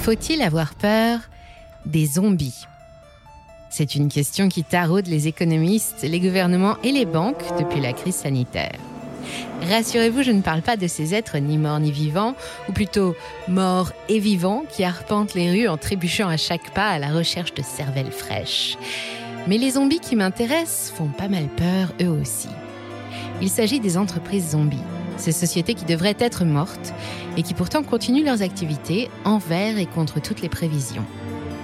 Faut-il avoir peur des zombies? C'est une question qui taraude les économistes, les gouvernements et les banques depuis la crise sanitaire. Rassurez-vous, je ne parle pas de ces êtres ni morts ni vivants, ou plutôt morts et vivants qui arpentent les rues en trébuchant à chaque pas à la recherche de cervelles fraîches. Mais les zombies qui m'intéressent font pas mal peur eux aussi. Il s'agit des entreprises zombies, ces sociétés qui devraient être mortes et qui pourtant continuent leurs activités envers et contre toutes les prévisions.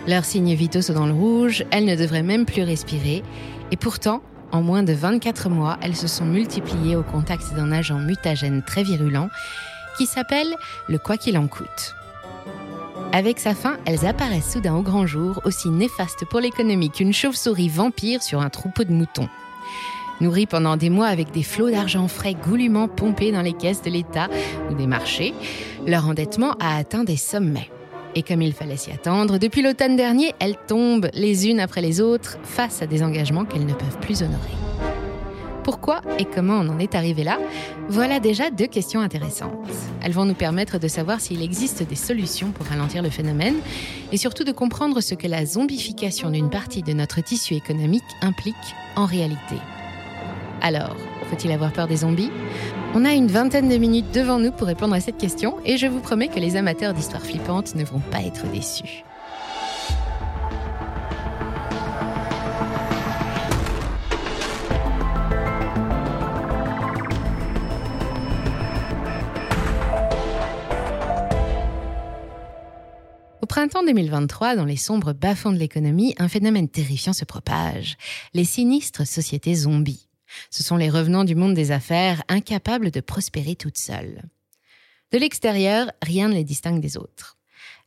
Leurs signes vitaux sont dans le rouge, elles ne devraient même plus respirer, et pourtant, en moins de 24 mois, elles se sont multipliées au contact d'un agent mutagène très virulent qui s'appelle le quoi qu'il en coûte. Avec sa fin, elles apparaissent soudain au grand jour, aussi néfastes pour l'économie qu'une chauve-souris vampire sur un troupeau de moutons. Nourries pendant des mois avec des flots d'argent frais goulûment pompés dans les caisses de l'État ou des marchés, leur endettement a atteint des sommets. Et comme il fallait s'y attendre, depuis l'automne dernier, elles tombent les unes après les autres face à des engagements qu'elles ne peuvent plus honorer. Pourquoi et comment on en est arrivé là? Voilà déjà deux questions intéressantes. Elles vont nous permettre de savoir s'il existe des solutions pour ralentir le phénomène et surtout de comprendre ce que la zombification d'une partie de notre tissu économique implique en réalité. Alors, faut-il avoir peur des zombies? On a une vingtaine de minutes devant nous pour répondre à cette question et je vous promets que les amateurs d'histoires flippantes ne vont pas être déçus. Au printemps 2023, dans les sombres bas-fonds de l'économie, un phénomène terrifiant se propage. Les sinistres sociétés zombies. Ce sont les revenants du monde des affaires, incapables de prospérer toutes seules. De l'extérieur, rien ne les distingue des autres.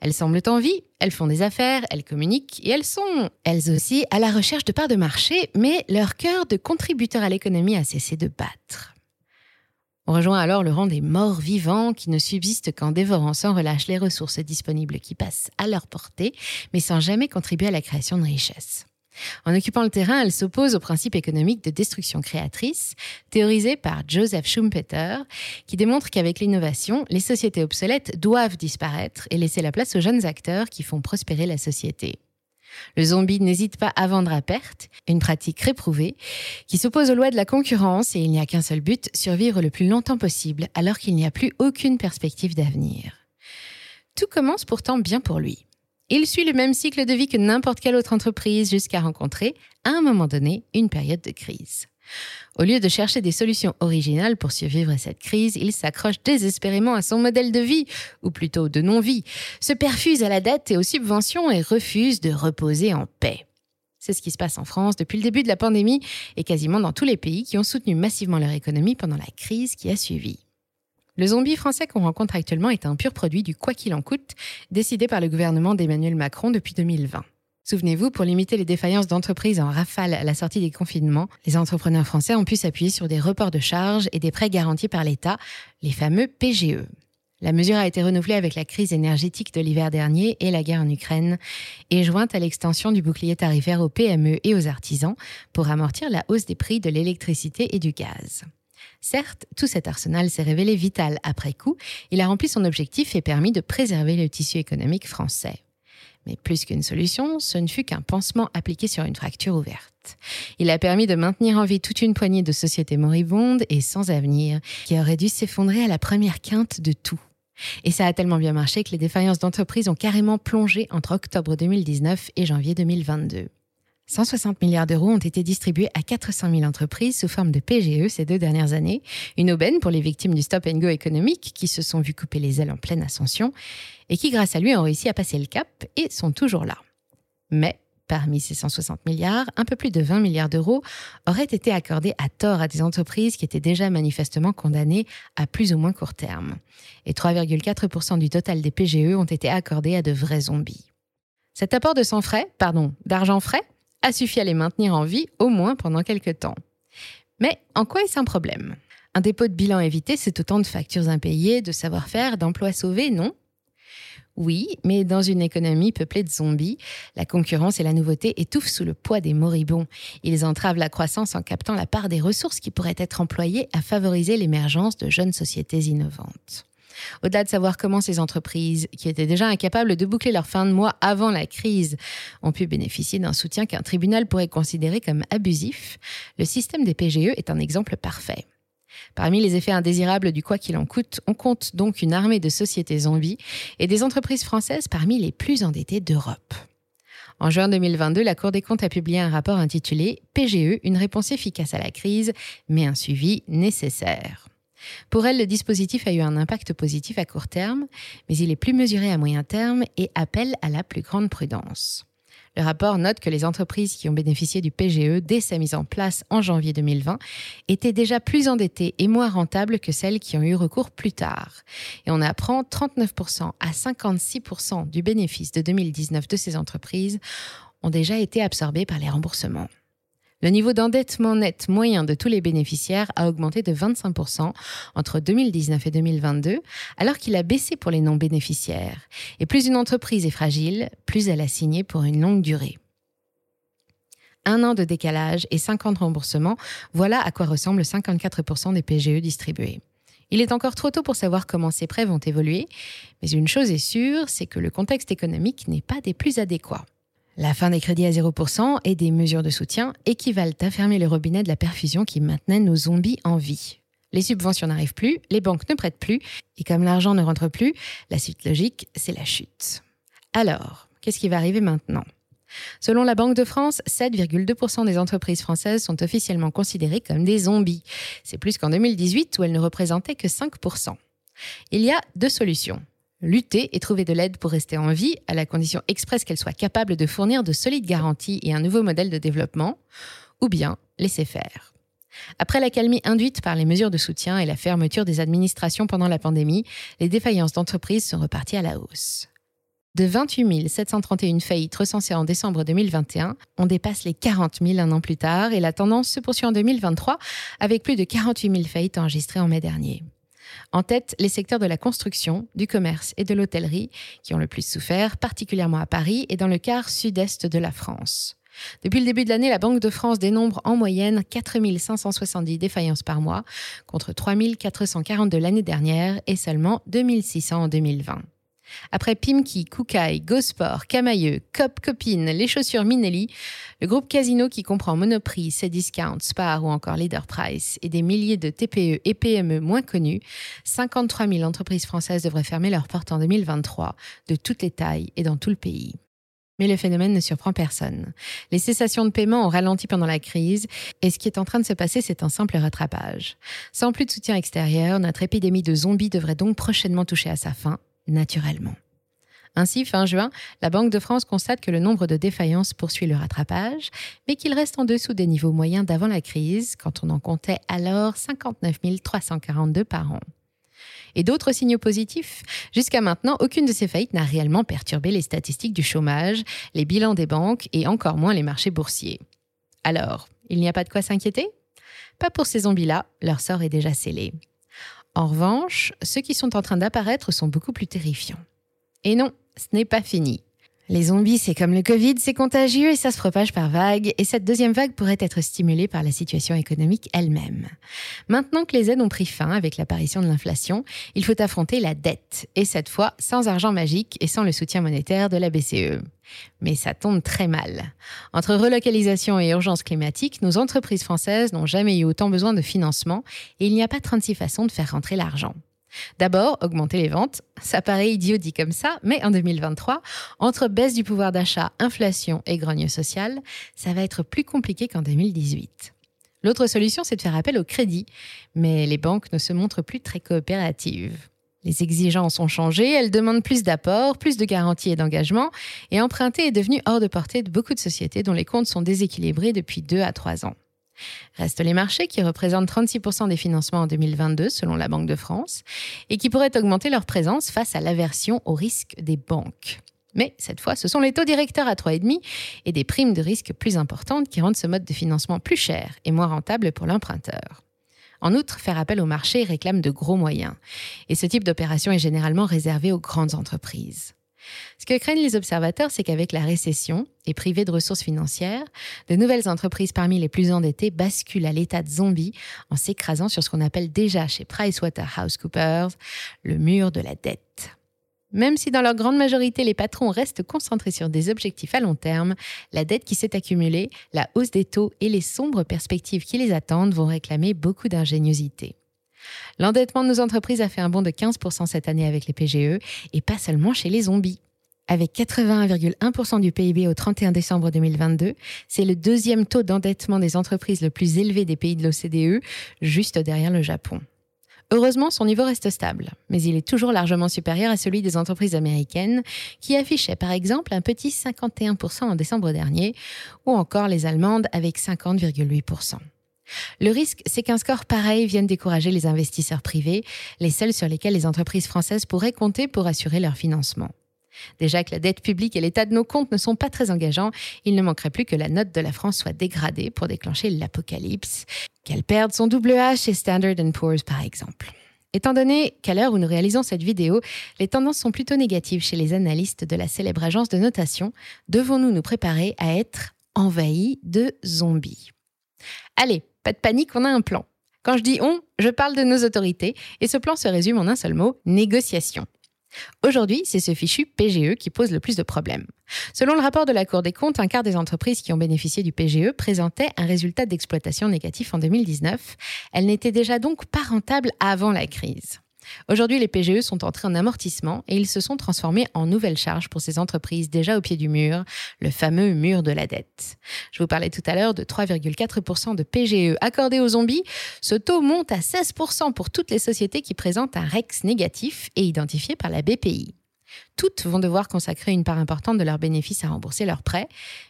Elles semblent en vie, elles font des affaires, elles communiquent et elles sont, elles aussi, à la recherche de parts de marché, mais leur cœur de contributeur à l'économie a cessé de battre. On rejoint alors le rang des morts vivants qui ne subsistent qu'en dévorant sans relâche les ressources disponibles qui passent à leur portée, mais sans jamais contribuer à la création de richesses. En occupant le terrain, elle s'oppose au principe économique de destruction créatrice, théorisé par Joseph Schumpeter, qui démontre qu'avec l'innovation, les sociétés obsolètes doivent disparaître et laisser la place aux jeunes acteurs qui font prospérer la société. Le zombie n'hésite pas à vendre à perte, une pratique réprouvée, qui s'oppose aux lois de la concurrence et il n'y a qu'un seul but, survivre le plus longtemps possible alors qu'il n'y a plus aucune perspective d'avenir. Tout commence pourtant bien pour lui. Il suit le même cycle de vie que n'importe quelle autre entreprise jusqu'à rencontrer, à un moment donné, une période de crise. Au lieu de chercher des solutions originales pour survivre à cette crise, il s'accroche désespérément à son modèle de vie, ou plutôt de non-vie, se perfuse à la dette et aux subventions et refuse de reposer en paix. C'est ce qui se passe en France depuis le début de la pandémie et quasiment dans tous les pays qui ont soutenu massivement leur économie pendant la crise qui a suivi. Le zombie français qu'on rencontre actuellement est un pur produit du quoi qu'il en coûte, décidé par le gouvernement d'Emmanuel Macron depuis 2020. Souvenez-vous, pour limiter les défaillances d'entreprises en rafale à la sortie des confinements, les entrepreneurs français ont pu s'appuyer sur des reports de charges et des prêts garantis par l'État, les fameux PGE. La mesure a été renouvelée avec la crise énergétique de l'hiver dernier et la guerre en Ukraine, et jointe à l'extension du bouclier tarifaire aux PME et aux artisans pour amortir la hausse des prix de l'électricité et du gaz. Certes, tout cet arsenal s'est révélé vital après coup, il a rempli son objectif et permis de préserver le tissu économique français. Mais plus qu'une solution, ce ne fut qu'un pansement appliqué sur une fracture ouverte. Il a permis de maintenir en vie toute une poignée de sociétés moribondes et sans avenir, qui auraient dû s'effondrer à la première quinte de tout. Et ça a tellement bien marché que les défaillances d'entreprises ont carrément plongé entre octobre 2019 et janvier 2022. 160 milliards d'euros ont été distribués à 400 000 entreprises sous forme de PGE ces deux dernières années, une aubaine pour les victimes du stop and go économique qui se sont vues couper les ailes en pleine ascension et qui, grâce à lui, ont réussi à passer le cap et sont toujours là. Mais Parmi ces 160 milliards, un peu plus de 20 milliards d'euros auraient été accordés à tort à des entreprises qui étaient déjà manifestement condamnées à plus ou moins court terme. Et 3,4% du total des PGE ont été accordés à de vrais zombies. Cet apport de sang frais, pardon, d'argent frais, a suffi à les maintenir en vie au moins pendant quelques temps. Mais en quoi est-ce un problème? Un dépôt de bilan évité, c'est autant de factures impayées, de savoir-faire, d'emplois sauvés, non? Oui, mais dans une économie peuplée de zombies, la concurrence et la nouveauté étouffent sous le poids des moribonds. Ils entravent la croissance en captant la part des ressources qui pourraient être employées à favoriser l'émergence de jeunes sociétés innovantes. Au-delà de savoir comment ces entreprises, qui étaient déjà incapables de boucler leur fin de mois avant la crise, ont pu bénéficier d'un soutien qu'un tribunal pourrait considérer comme abusif, le système des PGE est un exemple parfait. Parmi les effets indésirables du quoi qu'il en coûte, on compte donc une armée de sociétés zombies et des entreprises françaises parmi les plus endettées d'Europe. En juin 2022, la Cour des comptes a publié un rapport intitulé PGE, une réponse efficace à la crise, mais un suivi nécessaire. Pour elle, le dispositif a eu un impact positif à court terme, mais il est plus mesuré à moyen terme et appelle à la plus grande prudence. Le rapport note que les entreprises qui ont bénéficié du PGE dès sa mise en place en janvier 2020 étaient déjà plus endettées et moins rentables que celles qui ont eu recours plus tard. Et on apprend 39% à 56% du bénéfice de 2019 de ces entreprises ont déjà été absorbés par les remboursements. Le niveau d'endettement net moyen de tous les bénéficiaires a augmenté de 25% entre 2019 et 2022, alors qu'il a baissé pour les non-bénéficiaires. Et plus une entreprise est fragile, plus elle a signé pour une longue durée. Un an de décalage et 50 remboursements, voilà à quoi ressemblent 54% des PGE distribués. Il est encore trop tôt pour savoir comment ces prêts vont évoluer, mais une chose est sûre, c'est que le contexte économique n'est pas des plus adéquats. La fin des crédits à 0% et des mesures de soutien équivalent à fermer le robinet de la perfusion qui maintenait nos zombies en vie. Les subventions n'arrivent plus, les banques ne prêtent plus, et comme l'argent ne rentre plus, la suite logique, c'est la chute. Alors, qu'est-ce qui va arriver maintenant? Selon la Banque de France, 7,2% des entreprises françaises sont officiellement considérées comme des zombies. C'est plus qu'en 2018 où elles ne représentaient que 5%. Il y a deux solutions lutter et trouver de l'aide pour rester en vie, à la condition expresse qu'elle soit capable de fournir de solides garanties et un nouveau modèle de développement, ou bien laisser faire. Après la calmie induite par les mesures de soutien et la fermeture des administrations pendant la pandémie, les défaillances d'entreprises sont reparties à la hausse. De 28 731 faillites recensées en décembre 2021, on dépasse les 40 000 un an plus tard et la tendance se poursuit en 2023 avec plus de 48 000 faillites enregistrées en mai dernier. En tête, les secteurs de la construction, du commerce et de l'hôtellerie qui ont le plus souffert, particulièrement à Paris et dans le quart sud-est de la France. Depuis le début de l'année, la Banque de France dénombre en moyenne 4 570 défaillances par mois, contre 3 442 l'année dernière et seulement 2 600 en 2020. Après Pimki, Koukaï, Gosport, Camailleux, Cop Copine, les chaussures Minelli, le groupe Casino qui comprend Monoprix, Cdiscount, Spar ou encore Leader Price et des milliers de TPE et PME moins connus, 53 000 entreprises françaises devraient fermer leurs portes en 2023, de toutes les tailles et dans tout le pays. Mais le phénomène ne surprend personne. Les cessations de paiement ont ralenti pendant la crise et ce qui est en train de se passer, c'est un simple rattrapage. Sans plus de soutien extérieur, notre épidémie de zombies devrait donc prochainement toucher à sa fin naturellement. Ainsi, fin juin, la Banque de France constate que le nombre de défaillances poursuit le rattrapage, mais qu'il reste en dessous des niveaux moyens d'avant la crise, quand on en comptait alors 59 342 par an. Et d'autres signaux positifs Jusqu'à maintenant, aucune de ces faillites n'a réellement perturbé les statistiques du chômage, les bilans des banques et encore moins les marchés boursiers. Alors, il n'y a pas de quoi s'inquiéter? Pas pour ces zombies-là, leur sort est déjà scellé. En revanche, ceux qui sont en train d'apparaître sont beaucoup plus terrifiants. Et non, ce n'est pas fini. Les zombies, c'est comme le Covid, c'est contagieux et ça se propage par vagues, et cette deuxième vague pourrait être stimulée par la situation économique elle-même. Maintenant que les aides ont pris fin avec l'apparition de l'inflation, il faut affronter la dette, et cette fois sans argent magique et sans le soutien monétaire de la BCE. Mais ça tombe très mal. Entre relocalisation et urgence climatique, nos entreprises françaises n'ont jamais eu autant besoin de financement, et il n'y a pas 36 façons de faire rentrer l'argent. D'abord, augmenter les ventes. Ça paraît idiot dit comme ça, mais en 2023, entre baisse du pouvoir d'achat, inflation et grogne sociale, ça va être plus compliqué qu'en 2018. L'autre solution, c'est de faire appel au crédit, mais les banques ne se montrent plus très coopératives. Les exigences ont changé, elles demandent plus d'apports, plus de garanties et d'engagement, et emprunter est devenu hors de portée de beaucoup de sociétés dont les comptes sont déséquilibrés depuis deux à trois ans. Restent les marchés qui représentent 36% des financements en 2022 selon la Banque de France et qui pourraient augmenter leur présence face à l'aversion au risque des banques. Mais cette fois, ce sont les taux directeurs à 3,5 et des primes de risque plus importantes qui rendent ce mode de financement plus cher et moins rentable pour l'emprunteur. En outre, faire appel au marché réclame de gros moyens. Et ce type d'opération est généralement réservé aux grandes entreprises. Ce que craignent les observateurs, c'est qu'avec la récession et privées de ressources financières, de nouvelles entreprises parmi les plus endettées basculent à l'état de zombie en s'écrasant sur ce qu'on appelle déjà chez PricewaterhouseCoopers le mur de la dette. Même si dans leur grande majorité les patrons restent concentrés sur des objectifs à long terme, la dette qui s'est accumulée, la hausse des taux et les sombres perspectives qui les attendent vont réclamer beaucoup d'ingéniosité. L'endettement de nos entreprises a fait un bond de 15% cette année avec les PGE et pas seulement chez les zombies. Avec 81,1% du PIB au 31 décembre 2022, c'est le deuxième taux d'endettement des entreprises le plus élevé des pays de l'OCDE, juste derrière le Japon. Heureusement, son niveau reste stable, mais il est toujours largement supérieur à celui des entreprises américaines, qui affichaient par exemple un petit 51% en décembre dernier, ou encore les Allemandes avec 50,8%. Le risque, c'est qu'un score pareil vienne décourager les investisseurs privés, les seuls sur lesquels les entreprises françaises pourraient compter pour assurer leur financement. Déjà que la dette publique et l'état de nos comptes ne sont pas très engageants, il ne manquerait plus que la note de la France soit dégradée pour déclencher l'apocalypse, qu'elle perde son double H chez Standard Poor's par exemple. Étant donné qu'à l'heure où nous réalisons cette vidéo, les tendances sont plutôt négatives chez les analystes de la célèbre agence de notation, devons-nous nous préparer à être envahis de zombies? Allez, pas de panique, on a un plan. Quand je dis on, je parle de nos autorités, et ce plan se résume en un seul mot, négociation. Aujourd'hui, c'est ce fichu PGE qui pose le plus de problèmes. Selon le rapport de la Cour des comptes, un quart des entreprises qui ont bénéficié du PGE présentaient un résultat d'exploitation négatif en 2019. Elles n'étaient déjà donc pas rentables avant la crise. Aujourd'hui, les PGE sont entrés en amortissement et ils se sont transformés en nouvelles charges pour ces entreprises déjà au pied du mur, le fameux mur de la dette. Je vous parlais tout à l'heure de 3,4% de PGE accordés aux zombies. Ce taux monte à 16% pour toutes les sociétés qui présentent un REX négatif et identifié par la BPI. Toutes vont devoir consacrer une part importante de leurs bénéfices à rembourser leurs prêts,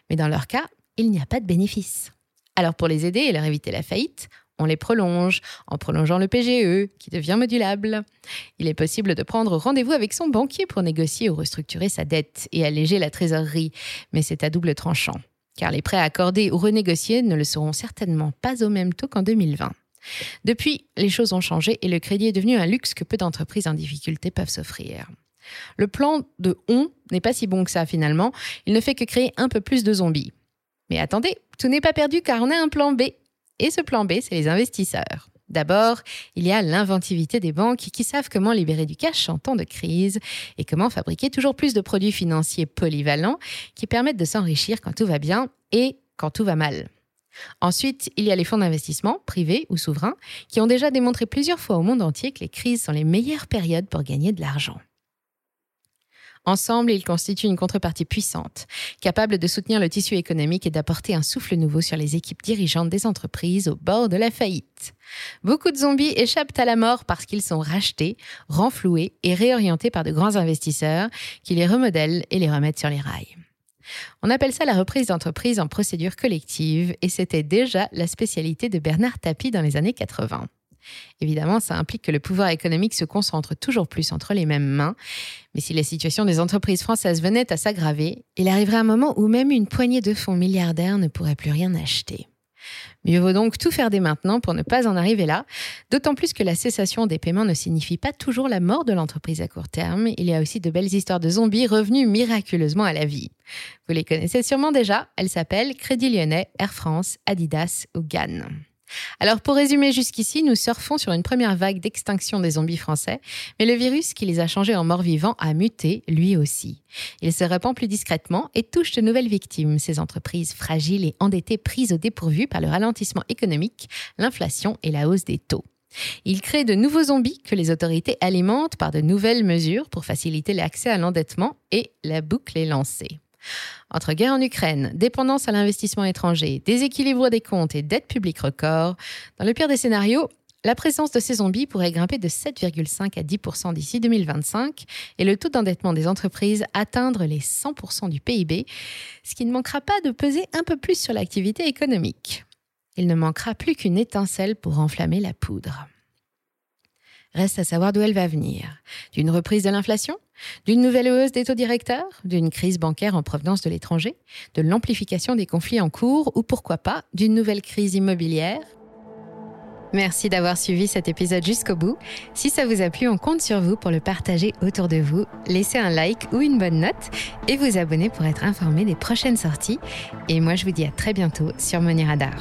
mais dans leur cas, il n'y a pas de bénéfice. Alors pour les aider et leur éviter la faillite, on les prolonge en prolongeant le PGE qui devient modulable. Il est possible de prendre rendez-vous avec son banquier pour négocier ou restructurer sa dette et alléger la trésorerie, mais c'est à double tranchant, car les prêts accordés ou renégociés ne le seront certainement pas au même taux qu'en 2020. Depuis, les choses ont changé et le crédit est devenu un luxe que peu d'entreprises en difficulté peuvent s'offrir. Le plan de on n'est pas si bon que ça finalement, il ne fait que créer un peu plus de zombies. Mais attendez, tout n'est pas perdu car on a un plan B et ce plan B, c'est les investisseurs. D'abord, il y a l'inventivité des banques qui savent comment libérer du cash en temps de crise et comment fabriquer toujours plus de produits financiers polyvalents qui permettent de s'enrichir quand tout va bien et quand tout va mal. Ensuite, il y a les fonds d'investissement, privés ou souverains, qui ont déjà démontré plusieurs fois au monde entier que les crises sont les meilleures périodes pour gagner de l'argent. Ensemble, ils constituent une contrepartie puissante, capable de soutenir le tissu économique et d'apporter un souffle nouveau sur les équipes dirigeantes des entreprises au bord de la faillite. Beaucoup de zombies échappent à la mort parce qu'ils sont rachetés, renfloués et réorientés par de grands investisseurs qui les remodèlent et les remettent sur les rails. On appelle ça la reprise d'entreprise en procédure collective et c'était déjà la spécialité de Bernard Tapie dans les années 80. Évidemment, ça implique que le pouvoir économique se concentre toujours plus entre les mêmes mains. Mais si la situation des entreprises françaises venait à s'aggraver, il arriverait un moment où même une poignée de fonds milliardaires ne pourrait plus rien acheter. Mieux vaut donc tout faire dès maintenant pour ne pas en arriver là, d'autant plus que la cessation des paiements ne signifie pas toujours la mort de l'entreprise à court terme. Il y a aussi de belles histoires de zombies revenus miraculeusement à la vie. Vous les connaissez sûrement déjà, elles s'appellent Crédit Lyonnais, Air France, Adidas ou Gann. Alors pour résumer jusqu'ici, nous surfons sur une première vague d'extinction des zombies français, mais le virus qui les a changés en morts vivants a muté, lui aussi. Il se répand plus discrètement et touche de nouvelles victimes, ces entreprises fragiles et endettées prises au dépourvu par le ralentissement économique, l'inflation et la hausse des taux. Il crée de nouveaux zombies que les autorités alimentent par de nouvelles mesures pour faciliter l'accès à l'endettement et la boucle est lancée. Entre guerre en Ukraine, dépendance à l'investissement étranger, déséquilibre des comptes et dette publique record, dans le pire des scénarios, la présence de ces zombies pourrait grimper de 7,5 à 10% d'ici 2025 et le taux d'endettement des entreprises atteindre les 100% du PIB, ce qui ne manquera pas de peser un peu plus sur l'activité économique. Il ne manquera plus qu'une étincelle pour enflammer la poudre. Reste à savoir d'où elle va venir. D'une reprise de l'inflation? D'une nouvelle hausse des taux directeurs D'une crise bancaire en provenance de l'étranger De l'amplification des conflits en cours Ou pourquoi pas d'une nouvelle crise immobilière Merci d'avoir suivi cet épisode jusqu'au bout. Si ça vous a plu, on compte sur vous pour le partager autour de vous. Laissez un like ou une bonne note et vous abonner pour être informé des prochaines sorties. Et moi, je vous dis à très bientôt sur Money Radar.